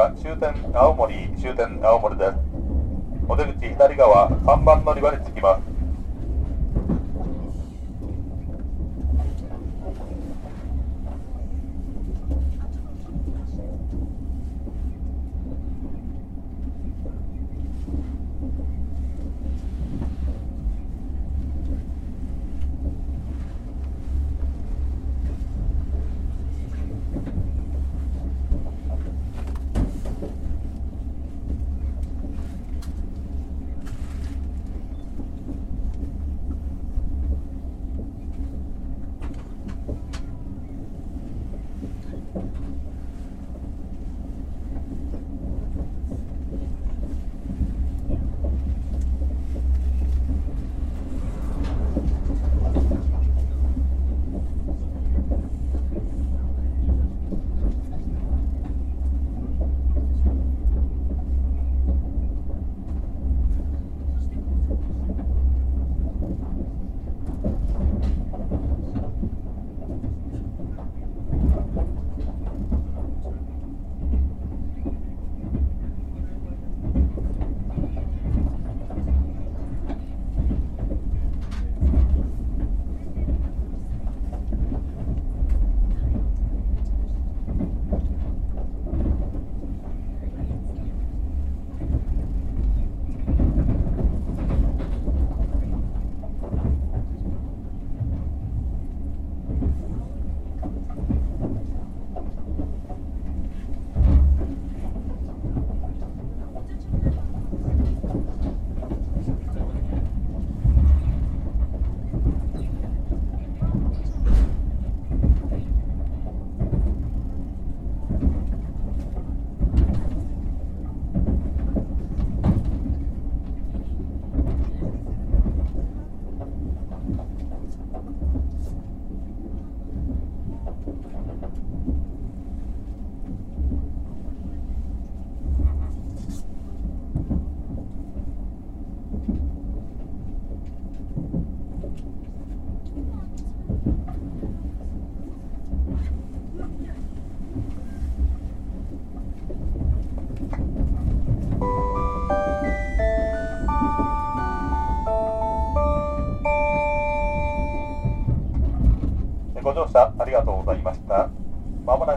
は終点青森終点青森です。お出口左側3番乗り場に着きます。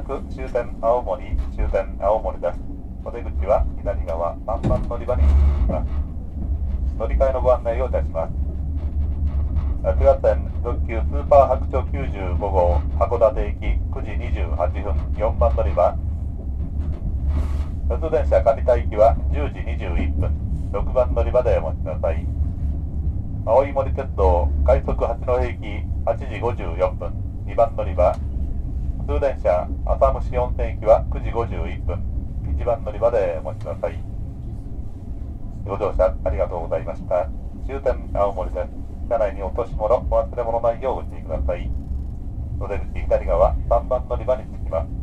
く終点青森、終点青森です。お出口は左側3番乗り場に進みます。乗り換えのご案内をいたします。9月線特急スーパー白鳥95号函館行き9時28分4番乗り場普通電車上田行きは10時21分6番乗り場でお待ちください青い森鉄道快速八戸行き8時54分2番乗り場通電車浅虫温泉行きは9時51分。一番乗り場でお待ちください。ご乗車ありがとうございました。終点青森です車内に落とし物お忘れ物ないようご注意ください。お出口左側3番乗り場に着きます。